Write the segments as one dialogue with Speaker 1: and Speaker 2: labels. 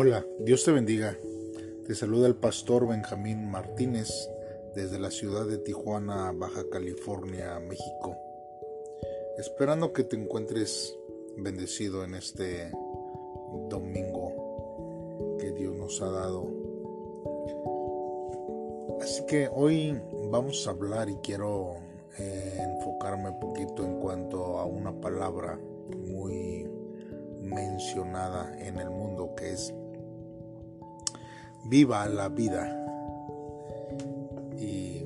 Speaker 1: Hola, Dios te bendiga. Te saluda el pastor Benjamín Martínez desde la ciudad de Tijuana, Baja California, México. Esperando que te encuentres bendecido en este domingo que Dios nos ha dado. Así que hoy vamos a hablar y quiero eh, enfocarme un poquito en cuanto a una palabra muy mencionada en el mundo que es viva la vida. Y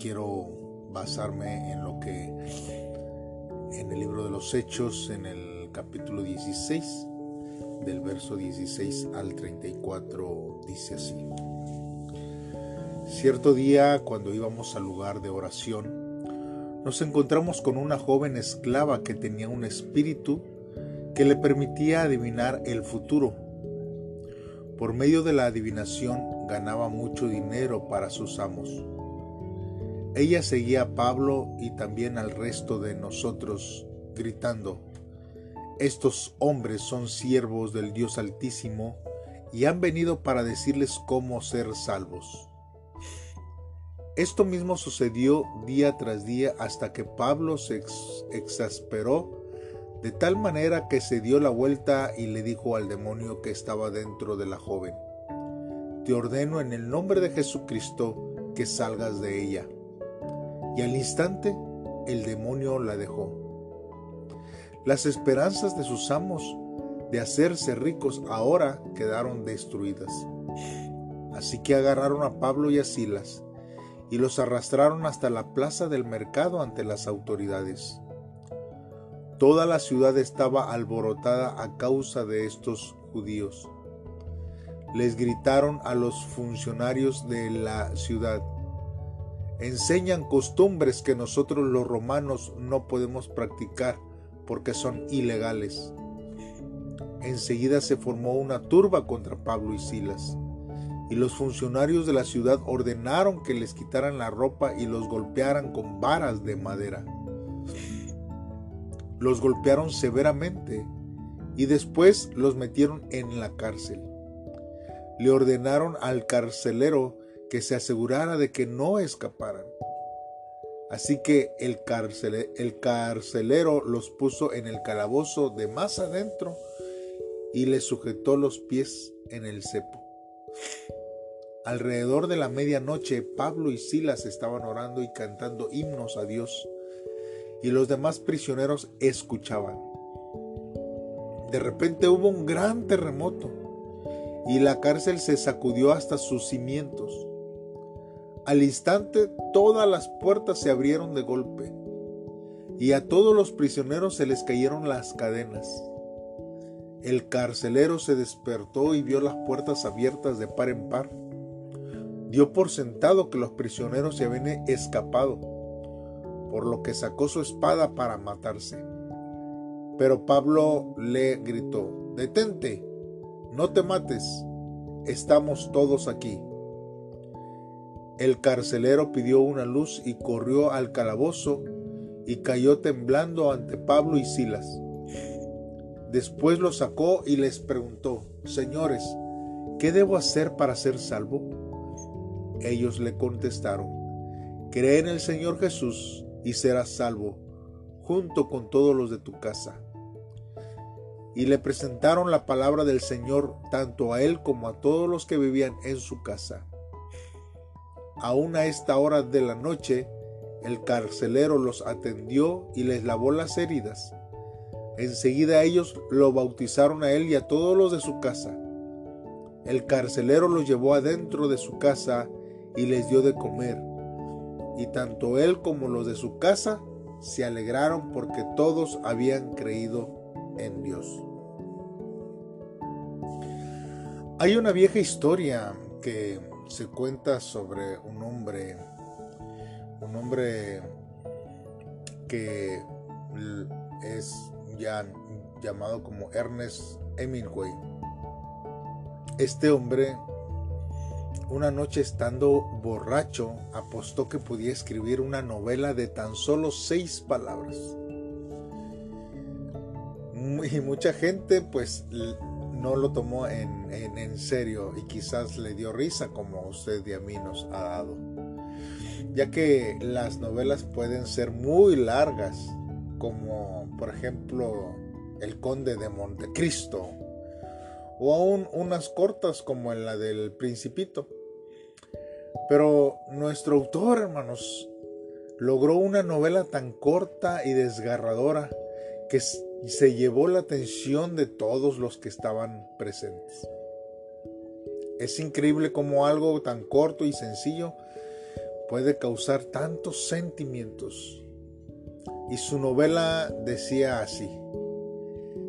Speaker 1: quiero basarme en lo que en el libro de los Hechos, en el capítulo 16, del verso 16 al 34, dice así. Cierto día, cuando íbamos al lugar de oración, nos encontramos con una joven esclava que tenía un espíritu que le permitía adivinar el futuro por medio de la adivinación ganaba mucho dinero para sus amos. Ella seguía a Pablo y también al resto de nosotros, gritando, Estos hombres son siervos del Dios Altísimo y han venido para decirles cómo ser salvos. Esto mismo sucedió día tras día hasta que Pablo se exasperó de tal manera que se dio la vuelta y le dijo al demonio que estaba dentro de la joven, Te ordeno en el nombre de Jesucristo que salgas de ella. Y al instante el demonio la dejó. Las esperanzas de sus amos de hacerse ricos ahora quedaron destruidas. Así que agarraron a Pablo y a Silas y los arrastraron hasta la plaza del mercado ante las autoridades. Toda la ciudad estaba alborotada a causa de estos judíos. Les gritaron a los funcionarios de la ciudad, enseñan costumbres que nosotros los romanos no podemos practicar porque son ilegales. Enseguida se formó una turba contra Pablo y Silas, y los funcionarios de la ciudad ordenaron que les quitaran la ropa y los golpearan con varas de madera los golpearon severamente y después los metieron en la cárcel. Le ordenaron al carcelero que se asegurara de que no escaparan. Así que el, el carcelero los puso en el calabozo de más adentro y les sujetó los pies en el cepo. Alrededor de la medianoche, Pablo y Silas estaban orando y cantando himnos a Dios y los demás prisioneros escuchaban. De repente hubo un gran terremoto y la cárcel se sacudió hasta sus cimientos. Al instante todas las puertas se abrieron de golpe y a todos los prisioneros se les cayeron las cadenas. El carcelero se despertó y vio las puertas abiertas de par en par. Dio por sentado que los prisioneros se habían escapado por lo que sacó su espada para matarse. Pero Pablo le gritó, detente, no te mates, estamos todos aquí. El carcelero pidió una luz y corrió al calabozo y cayó temblando ante Pablo y Silas. Después lo sacó y les preguntó, Señores, ¿qué debo hacer para ser salvo? Ellos le contestaron, Cree en el Señor Jesús y serás salvo, junto con todos los de tu casa. Y le presentaron la palabra del Señor tanto a él como a todos los que vivían en su casa. Aún a esta hora de la noche, el carcelero los atendió y les lavó las heridas. Enseguida ellos lo bautizaron a él y a todos los de su casa. El carcelero los llevó adentro de su casa y les dio de comer y tanto él como los de su casa se alegraron porque todos habían creído en Dios. Hay una vieja historia que se cuenta sobre un hombre, un hombre que es ya llamado como Ernest Hemingway. Este hombre una noche estando borracho, apostó que podía escribir una novela de tan solo seis palabras. Y mucha gente pues no lo tomó en, en, serio y quizás le dio risa como usted y a mí nos ha dado. Ya que las novelas pueden ser muy largas, como por ejemplo El Conde de Montecristo, o aún unas cortas como en la del Principito. Pero nuestro autor, hermanos, logró una novela tan corta y desgarradora que se llevó la atención de todos los que estaban presentes. Es increíble cómo algo tan corto y sencillo puede causar tantos sentimientos. Y su novela decía así,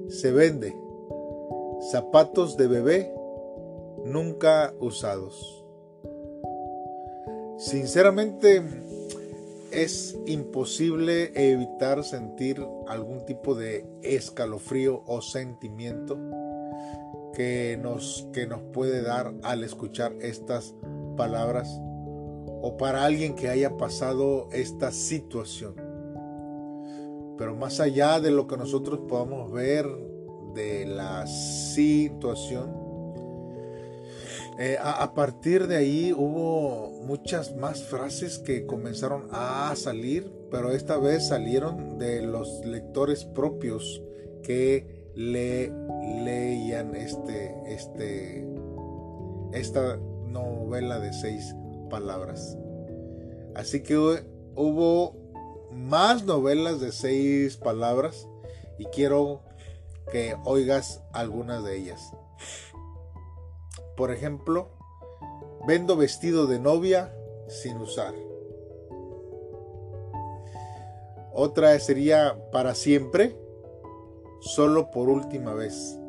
Speaker 1: se vende zapatos de bebé nunca usados. Sinceramente, es imposible evitar sentir algún tipo de escalofrío o sentimiento que nos, que nos puede dar al escuchar estas palabras o para alguien que haya pasado esta situación. Pero más allá de lo que nosotros podamos ver de la situación, eh, a, partir de ahí hubo muchas más frases que comenzaron a salir, pero esta vez salieron de los lectores propios que le leían este, este, esta novela de seis palabras. Así que hubo más novelas de seis palabras y quiero que oigas algunas de ellas. Por ejemplo, vendo vestido de novia sin usar. Otra sería para siempre, solo por última vez.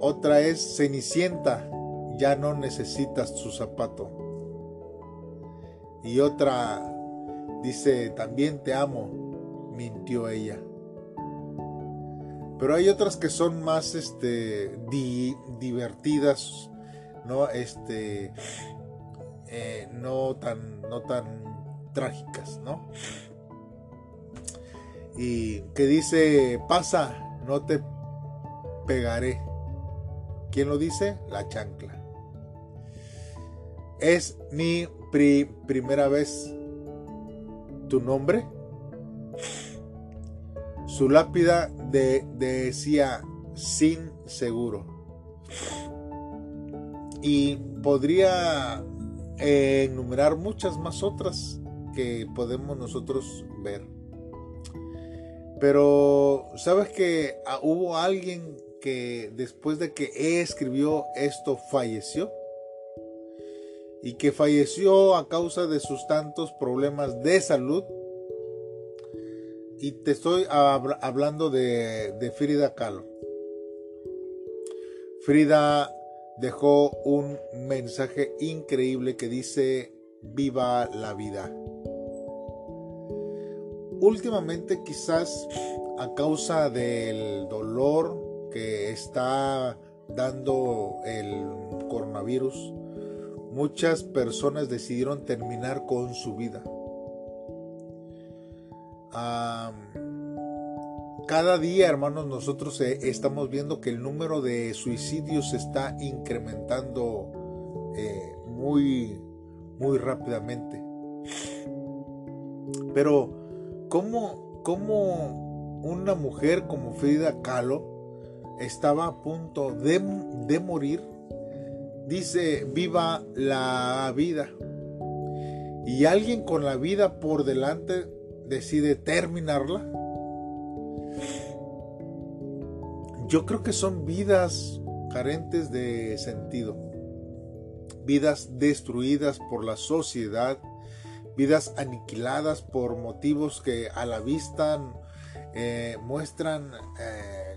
Speaker 1: Otra es Cenicienta, ya no necesitas su zapato. Y otra dice, también te amo, mintió ella. Pero hay otras que son más este, divertidas, ¿no? Este, eh, no, tan, no tan trágicas, ¿no? Y que dice, pasa, no te pegaré. ¿Quién lo dice? La chancla. Es mi primera vez. ¿Tu nombre? Su lápida de, decía sin seguro. Y podría eh, enumerar muchas más otras que podemos nosotros ver. Pero, ¿sabes que ah, hubo alguien que después de que escribió esto falleció? Y que falleció a causa de sus tantos problemas de salud y te estoy hablando de, Frida Kahlo. Frida dejó un mensaje increíble que dice, viva la vida. Últimamente quizás a causa del dolor que está dando el coronavirus, muchas personas decidieron terminar con su vida cada día, hermanos, nosotros eh, estamos viendo que el número de suicidios está incrementando eh, muy, muy rápidamente. Pero, ¿cómo, ¿cómo, una mujer como Frida Kahlo estaba a punto de, de morir? Dice, viva la vida. Y alguien con la vida por delante decide terminarla. Yo creo que son vidas carentes de sentido, vidas destruidas por la sociedad, vidas aniquiladas por motivos que a la vista eh, muestran eh,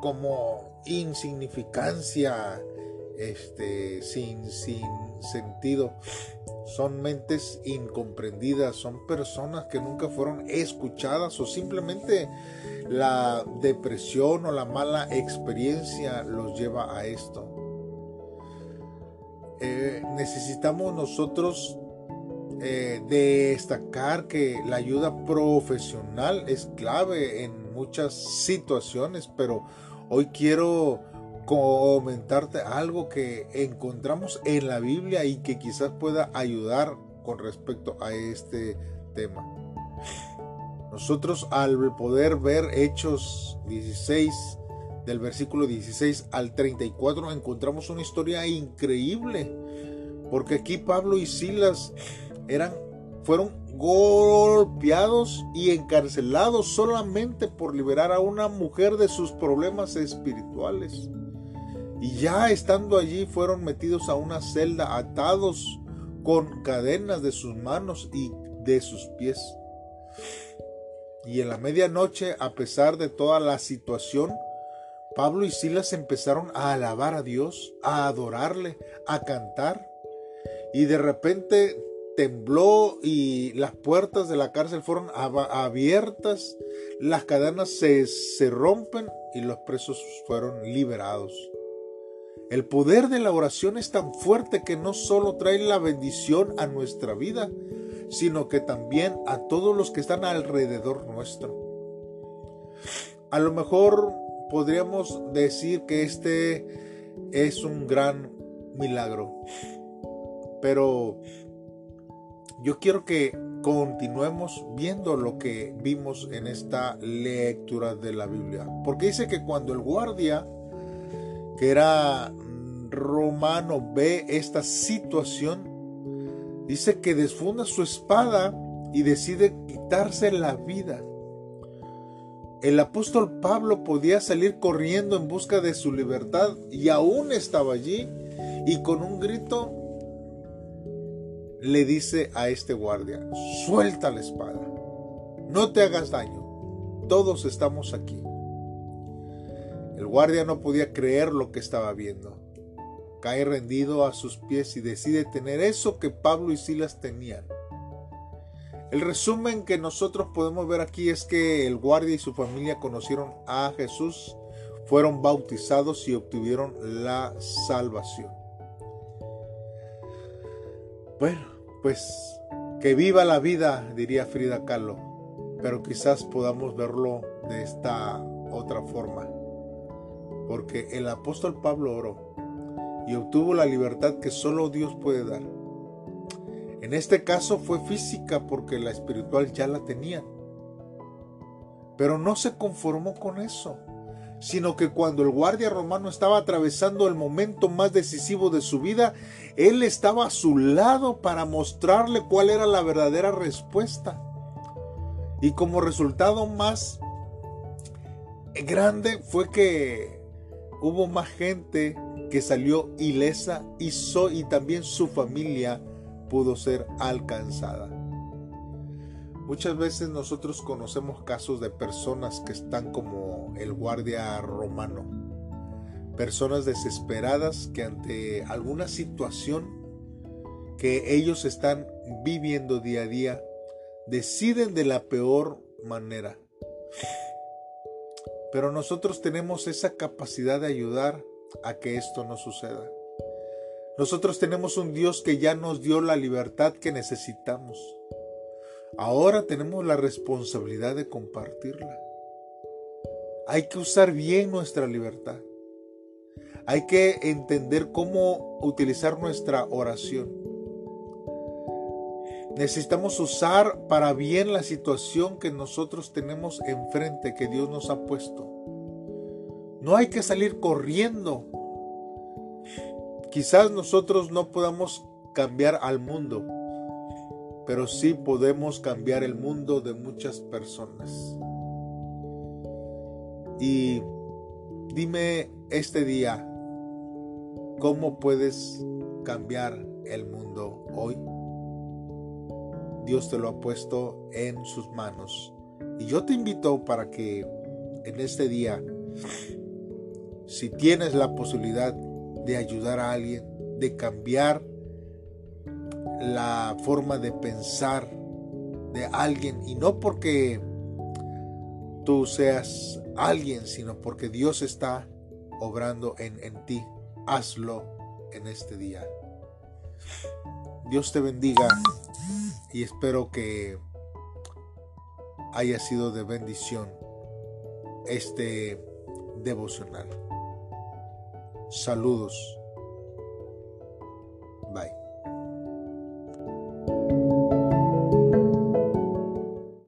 Speaker 1: como insignificancia, este, sin, sin sentido. Son mentes incomprendidas, son personas que nunca fueron escuchadas o simplemente la depresión o la mala experiencia los lleva a esto. Eh, necesitamos nosotros eh, destacar que la ayuda profesional es clave en muchas situaciones, pero hoy quiero comentarte algo que encontramos en la Biblia y que quizás pueda ayudar con respecto a este tema. Nosotros al poder ver Hechos 16, del versículo 16 al 34, encontramos una historia increíble, porque aquí Pablo y Silas eran, fueron golpeados y encarcelados solamente por liberar a una mujer de sus problemas espirituales. Y ya estando allí fueron metidos a una celda atados con cadenas de sus manos y de sus pies. Y en la medianoche, a pesar de toda la situación, Pablo y Silas empezaron a alabar a Dios, a adorarle, a cantar. Y de repente tembló y las puertas de la cárcel fueron abiertas, las cadenas se, se rompen y los presos fueron liberados. El poder de la oración es tan fuerte que no solo trae la bendición a nuestra vida, sino que también a todos los que están alrededor nuestro. A lo mejor podríamos decir que este es un gran milagro, pero yo quiero que continuemos viendo lo que vimos en esta lectura de la Biblia, porque dice que cuando el guardia que era romano ve esta situación, dice que desfunda su espada y decide quitarse la vida. El apóstol Pablo podía salir corriendo en busca de su libertad y aún estaba allí y con un grito le dice a este guardia, suelta la espada, no te hagas daño, todos estamos aquí. El guardia no podía creer lo que estaba viendo. Cae rendido a sus pies y decide tener eso que Pablo y Silas tenían. El resumen que nosotros podemos ver aquí es que el guardia y su familia conocieron a Jesús, fueron bautizados y obtuvieron la salvación. Bueno, pues que viva la vida, diría Frida Kahlo, pero quizás podamos verlo de esta otra forma porque el apóstol Pablo oró y obtuvo la libertad que solo Dios puede dar. En este caso fue física porque la espiritual ya la tenía. Pero no se conformó con eso, sino que cuando el guardia romano estaba atravesando el momento más decisivo de su vida, él estaba a su lado para mostrarle cuál era la verdadera respuesta. Y como resultado más grande fue que hubo más gente que salió ilesa y, y también su familia pudo ser alcanzada. Muchas veces nosotros conocemos casos de personas que están como el guardia romano, personas desesperadas que ante alguna situación que ellos están viviendo día a día, deciden de la peor manera pero nosotros tenemos esa capacidad de ayudar a que esto no suceda. Nosotros tenemos un Dios que ya nos dio la libertad que necesitamos. Ahora tenemos la responsabilidad de compartirla. Hay que usar bien nuestra libertad. Hay que entender cómo utilizar nuestra oración. Necesitamos usar para bien la situación que nosotros tenemos enfrente, que Dios nos ha puesto. No hay que salir corriendo. Quizás nosotros no podamos cambiar al mundo, pero sí podemos cambiar el mundo de muchas personas. Y dime este día, ¿cómo puedes cambiar el mundo hoy? Dios te lo ha puesto en sus manos. Y yo te invito para que en este día, si tienes la posibilidad de ayudar a alguien, de cambiar la forma de pensar de alguien, y no porque tú seas alguien, sino porque Dios está obrando en, en ti, hazlo en este día. Dios te bendiga y espero que haya sido de bendición este devocional. Saludos. Bye.